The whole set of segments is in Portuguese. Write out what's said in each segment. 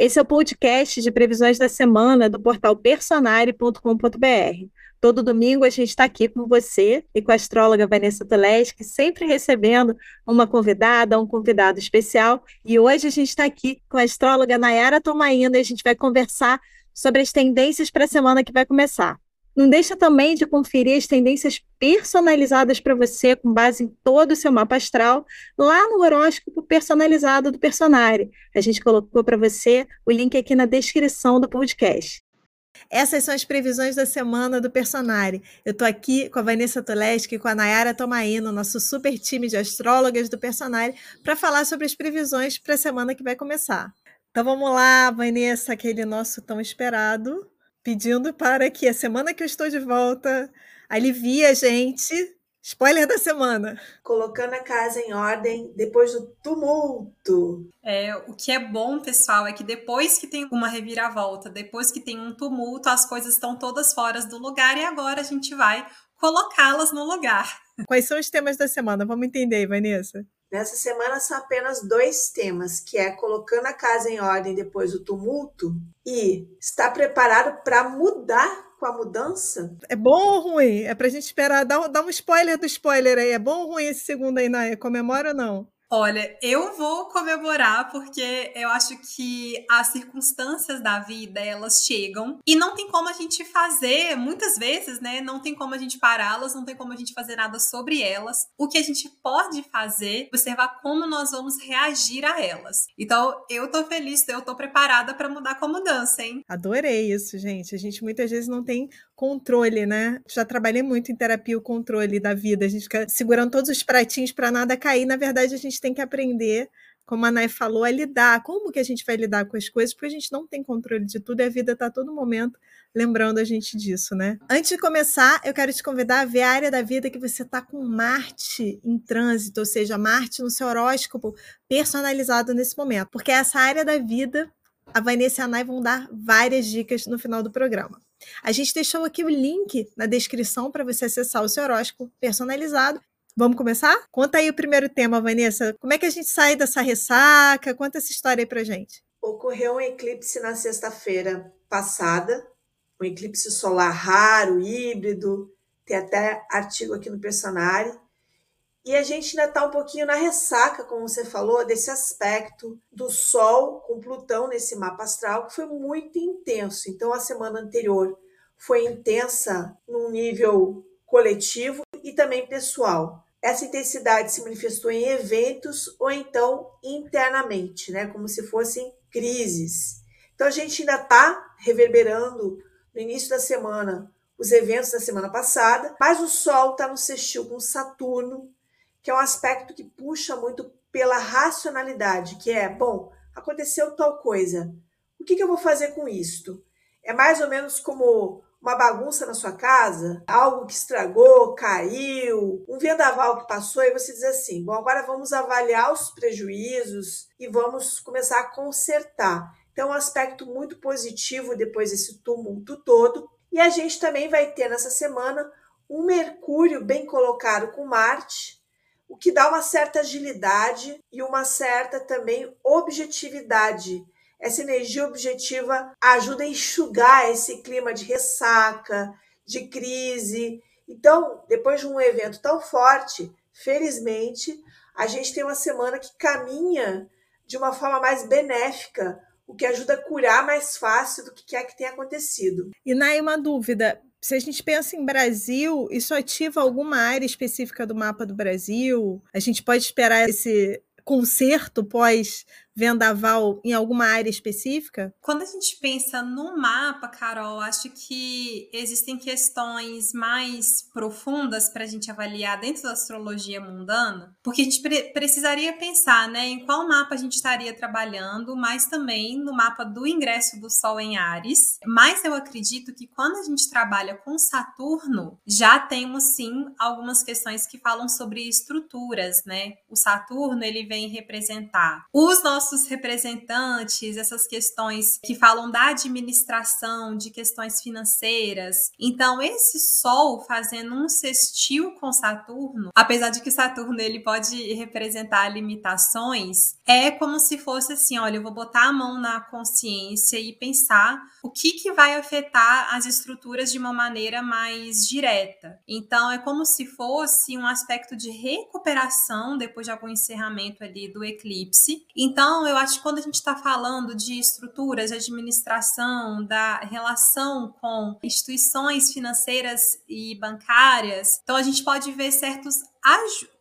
Esse é o podcast de previsões da semana do portal personare.com.br. Todo domingo a gente está aqui com você e com a astróloga Vanessa Toleschi, sempre recebendo uma convidada, um convidado especial. E hoje a gente está aqui com a astróloga Nayara Tomaina e a gente vai conversar sobre as tendências para a semana que vai começar. Não deixa também de conferir as tendências personalizadas para você, com base em todo o seu mapa astral, lá no horóscopo personalizado do Personare. A gente colocou para você o link aqui na descrição do podcast. Essas são as previsões da semana do Personare. Eu estou aqui com a Vanessa Toleski e com a Nayara Tomaino, nosso super time de astrólogas do Personare, para falar sobre as previsões para a semana que vai começar. Então vamos lá, Vanessa, aquele nosso tão esperado pedindo para que a semana que eu estou de volta alivie a gente. Spoiler da semana. Colocando a casa em ordem depois do tumulto. É, o que é bom, pessoal, é que depois que tem uma reviravolta, depois que tem um tumulto, as coisas estão todas fora do lugar e agora a gente vai colocá-las no lugar. Quais são os temas da semana? Vamos entender, Vanessa. Nessa semana são apenas dois temas, que é colocando a casa em ordem depois do tumulto e está preparado para mudar com a mudança? É bom ou ruim? É para a gente esperar, dá, dá um spoiler do spoiler aí. É bom ou ruim esse segundo aí, Naya? Comemora ou não? Olha, eu vou comemorar porque eu acho que as circunstâncias da vida elas chegam e não tem como a gente fazer, muitas vezes, né? Não tem como a gente pará-las, não tem como a gente fazer nada sobre elas. O que a gente pode fazer, observar como nós vamos reagir a elas. Então, eu tô feliz, eu tô preparada para mudar com a mudança, hein? Adorei isso, gente. A gente muitas vezes não tem controle, né? Já trabalhei muito em terapia o controle da vida. A gente fica segurando todos os pratinhos para nada cair. Na verdade, a gente gente tem que aprender, como a Nay falou, a lidar. Como que a gente vai lidar com as coisas? Porque a gente não tem controle de tudo e a vida está todo momento lembrando a gente disso, né? Antes de começar, eu quero te convidar a ver a área da vida que você está com Marte em trânsito, ou seja, Marte no seu horóscopo personalizado nesse momento. Porque essa área da vida, a Vanessa e a Nay vão dar várias dicas no final do programa. A gente deixou aqui o link na descrição para você acessar o seu horóscopo personalizado Vamos começar? Conta aí o primeiro tema, Vanessa. Como é que a gente sai dessa ressaca? Conta essa história aí pra gente. Ocorreu um eclipse na sexta-feira passada, um eclipse solar raro, híbrido, tem até artigo aqui no Personari. E a gente ainda está um pouquinho na ressaca, como você falou, desse aspecto do Sol com Plutão nesse mapa astral, que foi muito intenso. Então, a semana anterior foi intensa num nível coletivo e também pessoal. Essa intensidade se manifestou em eventos ou então internamente, né, como se fossem crises. Então a gente ainda está reverberando no início da semana os eventos da semana passada, mas o Sol está no sextil com Saturno, que é um aspecto que puxa muito pela racionalidade, que é, bom, aconteceu tal coisa, o que, que eu vou fazer com isto? É mais ou menos como uma bagunça na sua casa, algo que estragou, caiu, um vendaval que passou, e você diz assim: bom, agora vamos avaliar os prejuízos e vamos começar a consertar. Então, um aspecto muito positivo depois desse tumulto todo. E a gente também vai ter nessa semana um Mercúrio bem colocado com Marte, o que dá uma certa agilidade e uma certa também objetividade essa energia objetiva ajuda a enxugar esse clima de ressaca, de crise. Então, depois de um evento tão forte, felizmente, a gente tem uma semana que caminha de uma forma mais benéfica, o que ajuda a curar mais fácil do que quer que tenha acontecido. E Nai, uma dúvida. Se a gente pensa em Brasil, isso ativa alguma área específica do mapa do Brasil? A gente pode esperar esse conserto pós vendaval em alguma área específica? Quando a gente pensa no mapa, Carol, acho que existem questões mais profundas para a gente avaliar dentro da astrologia mundana, porque a gente pre precisaria pensar né, em qual mapa a gente estaria trabalhando, mas também no mapa do ingresso do Sol em Ares. Mas eu acredito que quando a gente trabalha com Saturno, já temos sim algumas questões que falam sobre estruturas, né? O Saturno ele vem representar os nossos nossos representantes, essas questões que falam da administração, de questões financeiras. Então, esse Sol fazendo um sextil com Saturno, apesar de que Saturno ele pode representar limitações, é como se fosse assim, olha, eu vou botar a mão na consciência e pensar o que, que vai afetar as estruturas de uma maneira mais direta. Então, é como se fosse um aspecto de recuperação depois de algum encerramento ali do eclipse. Então, eu acho que quando a gente está falando de estruturas de administração, da relação com instituições financeiras e bancárias, então a gente pode ver certos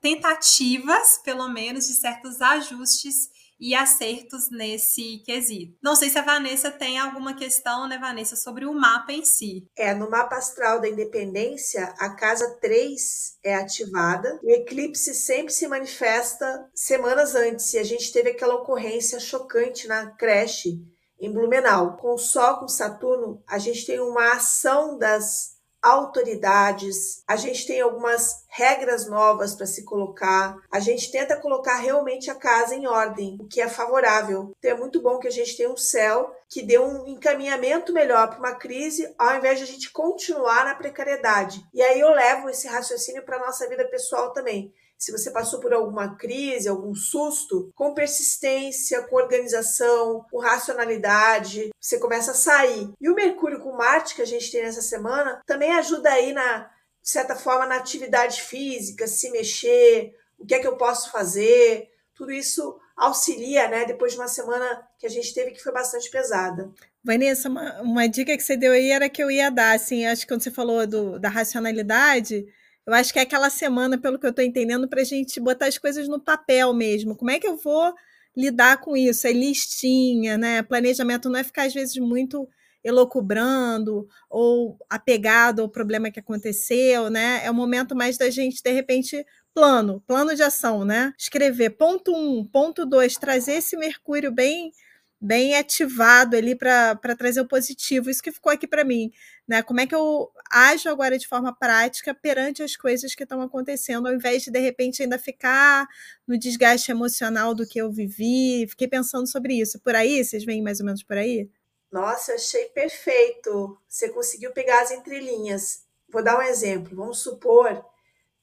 tentativas, pelo menos, de certos ajustes e acertos nesse quesito. Não sei se a Vanessa tem alguma questão, né, Vanessa, sobre o mapa em si. É, no mapa astral da independência, a casa 3 é ativada. O eclipse sempre se manifesta semanas antes, e a gente teve aquela ocorrência chocante na creche em Blumenau. Com o Sol, com Saturno, a gente tem uma ação das autoridades, a gente tem algumas regras novas para se colocar, a gente tenta colocar realmente a casa em ordem, o que é favorável. Então é muito bom que a gente tenha um céu que dê um encaminhamento melhor para uma crise, ao invés de a gente continuar na precariedade. E aí eu levo esse raciocínio para nossa vida pessoal também se você passou por alguma crise, algum susto, com persistência, com organização, com racionalidade, você começa a sair. E o Mercúrio com Marte que a gente tem nessa semana também ajuda aí na de certa forma na atividade física, se mexer, o que é que eu posso fazer, tudo isso auxilia, né? Depois de uma semana que a gente teve que foi bastante pesada. Vanessa, uma, uma dica que você deu aí era que eu ia dar, assim, acho que quando você falou do, da racionalidade, eu acho que é aquela semana, pelo que eu estou entendendo, para a gente botar as coisas no papel mesmo. Como é que eu vou lidar com isso? É listinha, né? Planejamento não é ficar, às vezes, muito elocubrando ou apegado ao problema que aconteceu, né? É o momento mais da gente, de repente, plano, plano de ação, né? Escrever ponto um, ponto dois, trazer esse Mercúrio bem bem ativado ali para trazer o positivo. Isso que ficou aqui para mim, né? Como é que eu ajo agora de forma prática perante as coisas que estão acontecendo, ao invés de de repente ainda ficar no desgaste emocional do que eu vivi. Fiquei pensando sobre isso. Por aí, vocês veem mais ou menos por aí? Nossa, achei perfeito. Você conseguiu pegar as entrelinhas. Vou dar um exemplo. Vamos supor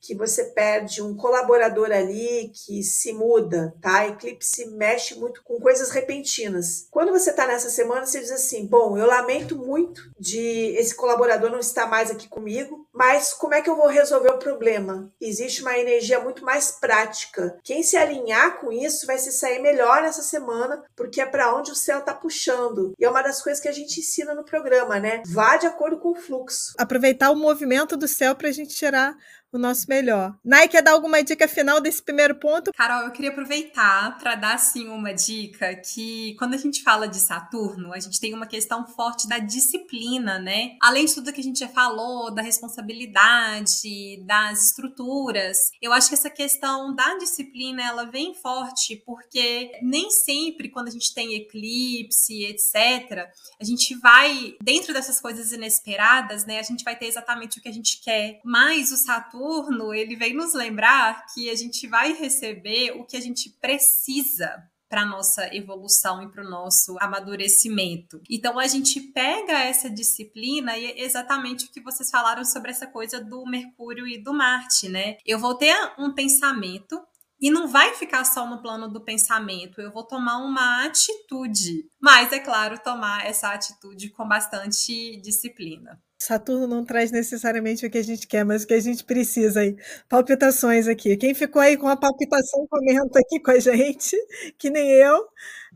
que você perde um colaborador ali que se muda, tá? Eclipse mexe muito com coisas repentinas. Quando você tá nessa semana, você diz assim: bom, eu lamento muito de esse colaborador não estar mais aqui comigo, mas como é que eu vou resolver o problema? Existe uma energia muito mais prática. Quem se alinhar com isso vai se sair melhor nessa semana, porque é para onde o céu tá puxando. E é uma das coisas que a gente ensina no programa, né? Vá de acordo com o fluxo. Aproveitar o movimento do céu para a gente tirar o nosso melhor. Nai, quer dar alguma dica final desse primeiro ponto? Carol, eu queria aproveitar para dar assim uma dica que quando a gente fala de Saturno, a gente tem uma questão forte da disciplina, né? Além de tudo que a gente já falou, da responsabilidade, das estruturas. Eu acho que essa questão da disciplina, ela vem forte porque nem sempre quando a gente tem eclipse, etc, a gente vai dentro dessas coisas inesperadas, né? A gente vai ter exatamente o que a gente quer. Mas o Saturno Saturno, ele vem nos lembrar que a gente vai receber o que a gente precisa para nossa evolução e para o nosso amadurecimento. Então a gente pega essa disciplina e é exatamente o que vocês falaram sobre essa coisa do Mercúrio e do Marte, né? Eu vou ter um pensamento e não vai ficar só no plano do pensamento, eu vou tomar uma atitude. Mas, é claro, tomar essa atitude com bastante disciplina. Saturno não traz necessariamente o que a gente quer, mas o que a gente precisa aí. Palpitações aqui. Quem ficou aí com a palpitação, comenta aqui com a gente, que nem eu.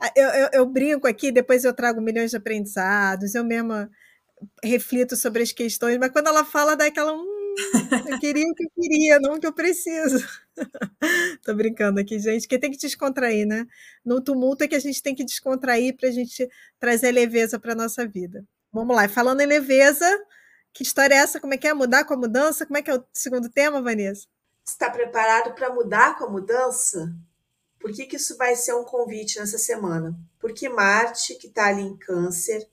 Ah, eu, eu, eu brinco aqui, depois eu trago milhões de aprendizados, eu mesma reflito sobre as questões, mas quando ela fala, dá aquela. Hum, eu queria o que eu queria, não o que eu preciso. Tô brincando aqui, gente, que tem que descontrair, né? No tumulto é que a gente tem que descontrair para a gente trazer leveza para nossa vida. Vamos lá, falando em leveza, que história é essa? Como é que é? Mudar com a mudança? Como é que é o segundo tema, Vanessa? Está preparado para mudar com a mudança? Por que, que isso vai ser um convite nessa semana? Porque Marte, que está ali em Câncer,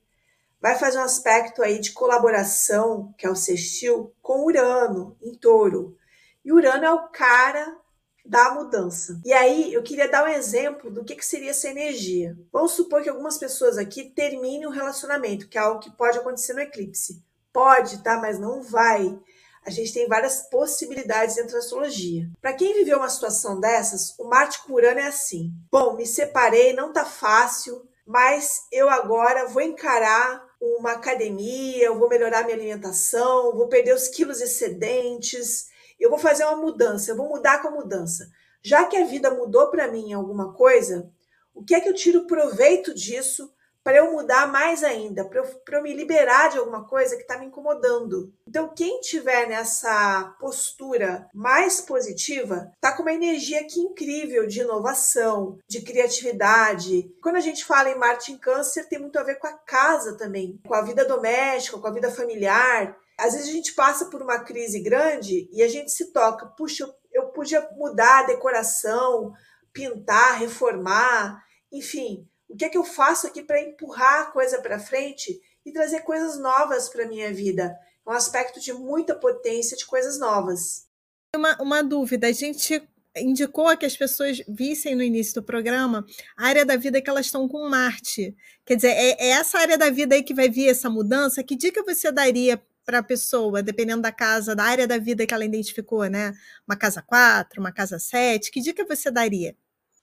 vai fazer um aspecto aí de colaboração, que é o sextil, com Urano, em touro. E Urano é o cara da mudança. E aí eu queria dar um exemplo do que, que seria essa energia. Vamos supor que algumas pessoas aqui terminem um relacionamento, que é algo que pode acontecer no eclipse. Pode, tá? Mas não vai. A gente tem várias possibilidades dentro da astrologia. Para quem viveu uma situação dessas, o Marte com Urano é assim: bom, me separei, não tá fácil, mas eu agora vou encarar uma academia, eu vou melhorar minha alimentação, vou perder os quilos excedentes, eu vou fazer uma mudança, eu vou mudar com a mudança. Já que a vida mudou para mim alguma coisa, o que é que eu tiro proveito disso para eu mudar mais ainda, para eu, eu, me liberar de alguma coisa que está me incomodando. Então, quem tiver nessa postura mais positiva, tá com uma energia aqui incrível de inovação, de criatividade. Quando a gente fala em Marte em Câncer, tem muito a ver com a casa também, com a vida doméstica, com a vida familiar. Às vezes a gente passa por uma crise grande e a gente se toca, puxa, eu podia mudar a decoração, pintar, reformar, enfim, o que é que eu faço aqui para empurrar a coisa para frente e trazer coisas novas para minha vida? É um aspecto de muita potência de coisas novas. Uma, uma dúvida, a gente indicou que as pessoas vissem no início do programa a área da vida que elas estão com Marte. Quer dizer, é, é essa área da vida aí que vai vir essa mudança? Que dica você daria para a pessoa, dependendo da casa, da área da vida que ela identificou, né? Uma casa 4, uma casa 7, que dica você daria?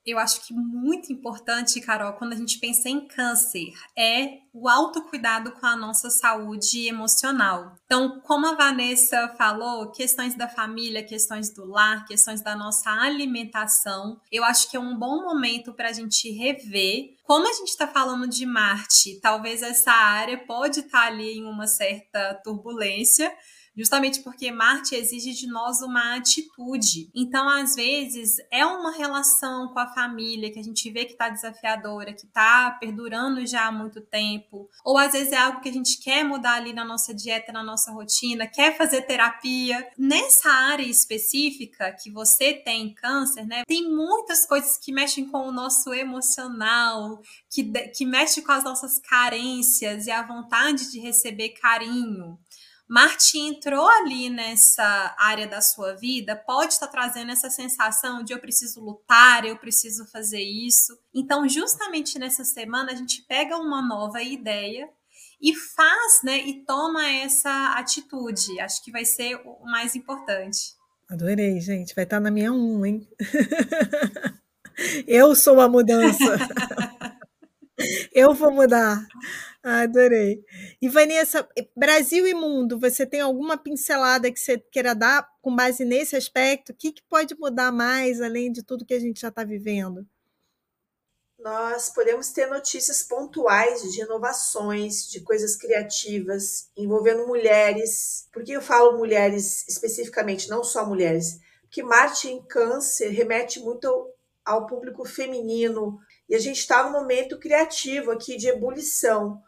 Eu acho que muito importante, Carol, quando a gente pensa em câncer, é o autocuidado com a nossa saúde emocional. Então, como a Vanessa falou, questões da família, questões do lar, questões da nossa alimentação, eu acho que é um bom momento para a gente rever. Como a gente está falando de Marte, talvez essa área pode estar tá ali em uma certa turbulência justamente porque Marte exige de nós uma atitude. Então, às vezes, é uma relação com a família que a gente vê que está desafiadora, que está perdurando já há muito tempo, ou às vezes é algo que a gente quer mudar ali na nossa dieta, na nossa rotina, quer fazer terapia. Nessa área específica que você tem câncer, né, tem muitas coisas que mexem com o nosso emocional, que, que mexe com as nossas carências e a vontade de receber carinho. Marte entrou ali nessa área da sua vida, pode estar trazendo essa sensação de eu preciso lutar, eu preciso fazer isso. Então, justamente nessa semana, a gente pega uma nova ideia e faz, né, e toma essa atitude. Acho que vai ser o mais importante. Adorei, gente. Vai estar na minha 1, hein? eu sou a mudança. eu vou mudar. Adorei. E Vanessa, Brasil e mundo, você tem alguma pincelada que você queira dar com base nesse aspecto? O que, que pode mudar mais, além de tudo que a gente já está vivendo? Nós podemos ter notícias pontuais de inovações, de coisas criativas, envolvendo mulheres. Por que eu falo mulheres especificamente, não só mulheres? Porque Marte em Câncer remete muito ao, ao público feminino, e a gente está num momento criativo aqui de ebulição.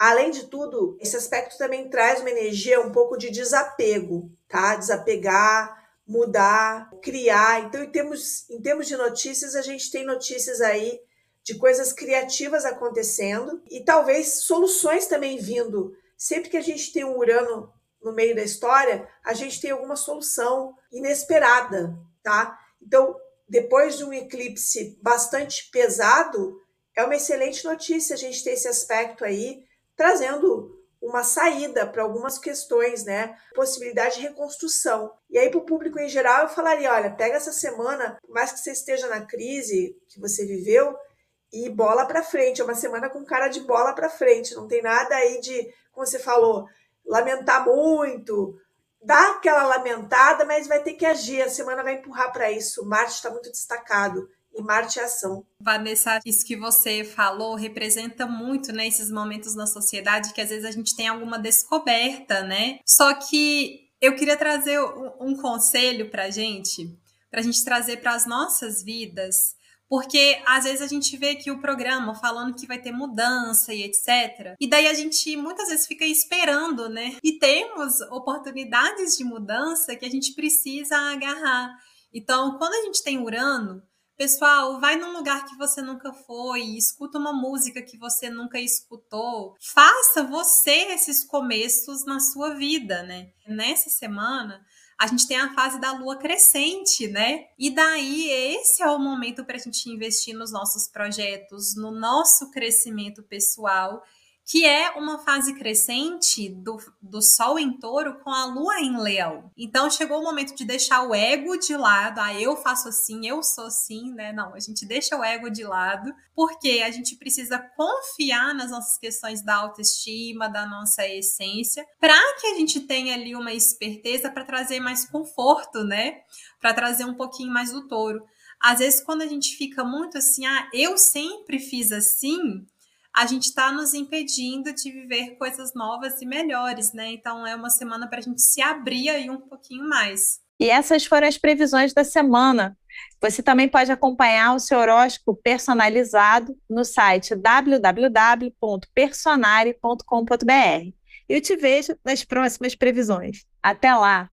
Além de tudo, esse aspecto também traz uma energia um pouco de desapego, tá? Desapegar, mudar, criar. Então, em termos, em termos de notícias, a gente tem notícias aí de coisas criativas acontecendo e talvez soluções também vindo. Sempre que a gente tem um Urano no meio da história, a gente tem alguma solução inesperada, tá? Então, depois de um eclipse bastante pesado, é uma excelente notícia a gente ter esse aspecto aí trazendo uma saída para algumas questões, né? Possibilidade de reconstrução. E aí, para o público em geral, eu falaria: olha, pega essa semana, por mais que você esteja na crise que você viveu, e bola para frente. É uma semana com cara de bola para frente. Não tem nada aí de, como você falou, lamentar muito. Dá aquela lamentada, mas vai ter que agir. A semana vai empurrar para isso. Marte está muito destacado e Marte é ação. Vanessa, isso que você falou representa muito nesses né, momentos na sociedade que às vezes a gente tem alguma descoberta, né? Só que eu queria trazer um, um conselho para gente, para a gente trazer para as nossas vidas, porque às vezes a gente vê aqui o programa falando que vai ter mudança e etc. E daí a gente muitas vezes fica esperando, né? E temos oportunidades de mudança que a gente precisa agarrar. Então, quando a gente tem Urano, Pessoal, vai num lugar que você nunca foi, escuta uma música que você nunca escutou. Faça você esses começos na sua vida, né? Nessa semana, a gente tem a fase da lua crescente, né? E daí esse é o momento para a gente investir nos nossos projetos, no nosso crescimento pessoal que é uma fase crescente do, do Sol em touro com a Lua em leão. Então chegou o momento de deixar o ego de lado, ah, eu faço assim, eu sou assim, né? Não, a gente deixa o ego de lado, porque a gente precisa confiar nas nossas questões da autoestima, da nossa essência, para que a gente tenha ali uma esperteza para trazer mais conforto, né? Para trazer um pouquinho mais do touro. Às vezes, quando a gente fica muito assim, ah, eu sempre fiz assim, a gente está nos impedindo de viver coisas novas e melhores, né? Então é uma semana para a gente se abrir aí um pouquinho mais. E essas foram as previsões da semana. Você também pode acompanhar o seu horóscopo personalizado no site www.personare.com.br. Eu te vejo nas próximas previsões. Até lá!